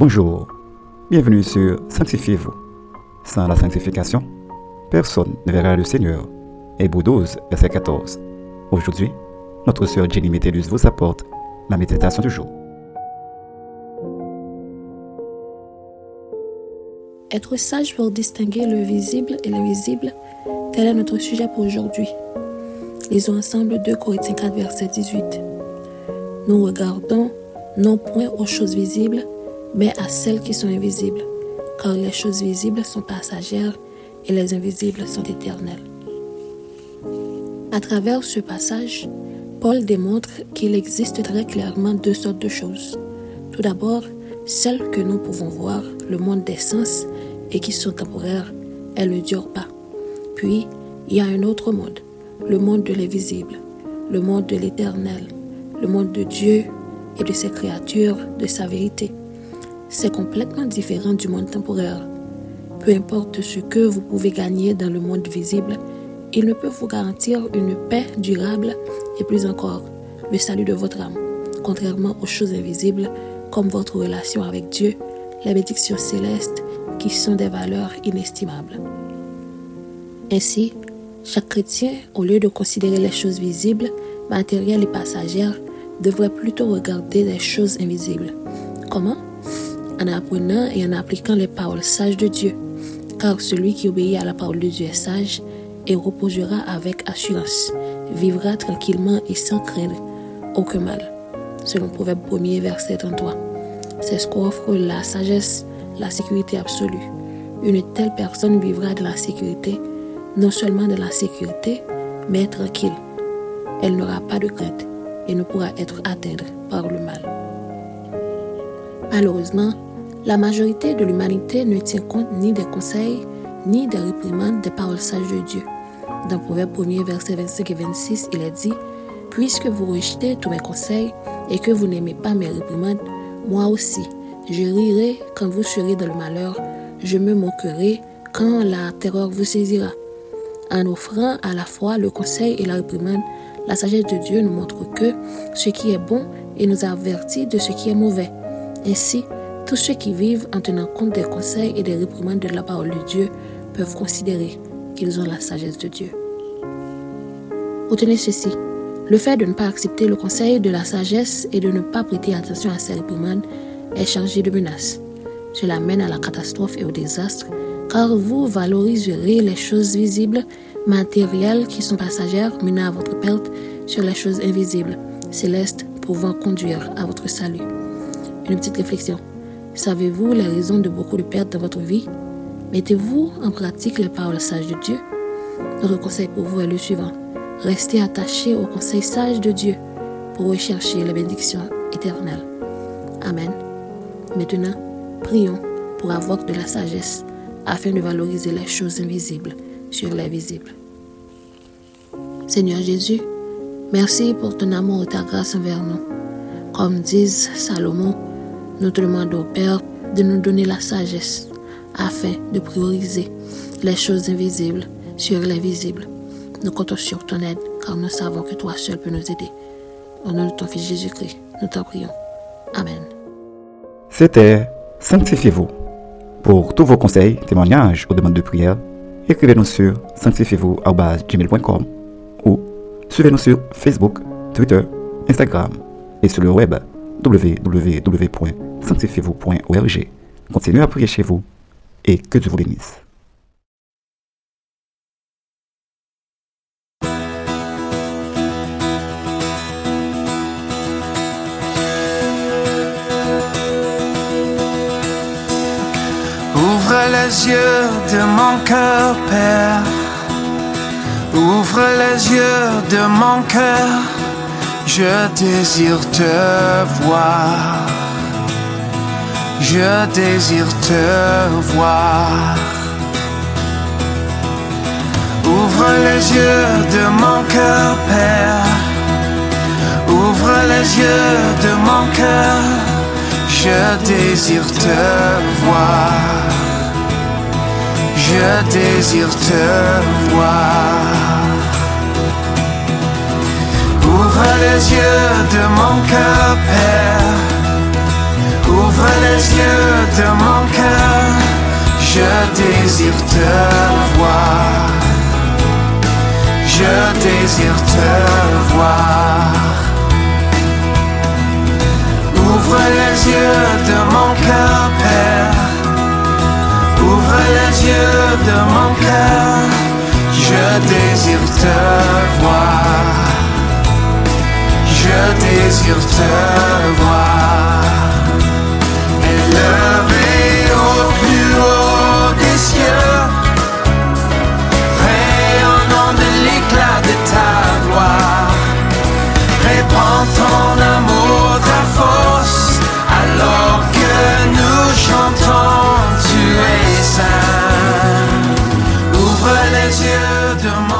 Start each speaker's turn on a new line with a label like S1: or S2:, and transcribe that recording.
S1: Bonjour, bienvenue sur Sanctifiez-vous. Sans la sanctification, personne ne verra le Seigneur. Hébreu 12, verset 14. Aujourd'hui, notre sœur Jenny Métellus vous apporte la méditation du jour.
S2: Être sage pour distinguer le visible et l'invisible, tel est notre sujet pour aujourd'hui. Lisons ensemble 2 Corinthiens 4, verset 18. Nous regardons non point aux choses visibles, mais à celles qui sont invisibles, car les choses visibles sont passagères et les invisibles sont éternelles. À travers ce passage, Paul démontre qu'il existe très clairement deux sortes de choses. Tout d'abord, celles que nous pouvons voir, le monde des sens, et qui sont temporaires, elles ne durent pas. Puis, il y a un autre monde, le monde de l'invisible, le monde de l'éternel, le monde de Dieu et de ses créatures, de sa vérité c'est complètement différent du monde temporaire. Peu importe ce que vous pouvez gagner dans le monde visible, il ne peut vous garantir une paix durable et plus encore, le salut de votre âme, contrairement aux choses invisibles comme votre relation avec Dieu, les bénédictions célestes qui sont des valeurs inestimables. Ainsi, chaque chrétien, au lieu de considérer les choses visibles, matérielles et passagères, devrait plutôt regarder les choses invisibles. Comment? En apprenant et en appliquant les paroles sages de Dieu. Car celui qui obéit à la parole de Dieu est sage et reposera avec assurance, vivra tranquillement et sans craindre aucun mal. Selon Proverbe 1er, verset 33. C'est ce qu'offre la sagesse, la sécurité absolue. Une telle personne vivra de la sécurité, non seulement de la sécurité, mais tranquille. Elle n'aura pas de crainte et ne pourra être atteinte par le mal. Malheureusement, la majorité de l'humanité ne tient compte ni des conseils, ni des réprimandes des paroles sages de Dieu. Dans Proverbe 1er, verset 25 et 26, il est dit Puisque vous rejetez tous mes conseils et que vous n'aimez pas mes réprimandes, moi aussi, je rirai quand vous serez dans le malheur, je me moquerai quand la terreur vous saisira. En offrant à la fois le conseil et la réprimande, la sagesse de Dieu nous montre que ce qui est bon et nous avertit de ce qui est mauvais. Ainsi, tous ceux qui vivent en tenant compte des conseils et des réprimandes de la parole de Dieu peuvent considérer qu'ils ont la sagesse de Dieu. Retenez ceci. Le fait de ne pas accepter le conseil de la sagesse et de ne pas prêter attention à ces réprimandes est chargé de menaces. Cela mène à la catastrophe et au désastre, car vous valoriserez les choses visibles, matérielles qui sont passagères, menant à votre perte sur les choses invisibles, célestes, pouvant conduire à votre salut. Une petite réflexion. Savez-vous les raisons de beaucoup de pertes dans votre vie? Mettez-vous en pratique les paroles sages de Dieu Notre conseil pour vous est le suivant. Restez attaché au conseil sage de Dieu pour rechercher la bénédiction éternelle. Amen. Maintenant, prions pour avoir de la sagesse afin de valoriser les choses invisibles sur les visibles. Seigneur Jésus, merci pour ton amour et ta grâce envers nous. Comme disent Salomon, nous te demandons, Père, de nous donner la sagesse afin de prioriser les choses invisibles sur les visibles. Nous comptons sur ton aide car nous savons que toi seul peux nous aider. Au nom de ton Fils Jésus-Christ, nous t'en prions. Amen.
S1: C'était Sanctifiez-vous. Pour tous vos conseils, témoignages ou demandes de prière, écrivez-nous sur sanctifiez-vous.com ou suivez-nous sur Facebook, Twitter, Instagram et sur le web www sanctifiez-vous.org. Continuez à prier chez vous et que Dieu vous bénisse.
S3: Ouvre les yeux de mon cœur, Père. Ouvre les yeux de mon cœur. Je désire te voir. Je désire te voir. Ouvre les yeux de mon cœur, Père. Ouvre les yeux de mon cœur. Je désire te voir. Je désire te voir. Ouvre les yeux de mon cœur, Père. Ouvre les yeux de mon cœur, je désire te voir. Je désire te voir. Ouvre les yeux de mon cœur, Père. Ouvre les yeux de mon cœur, je désire te voir. Je désire te voir. yeux de mon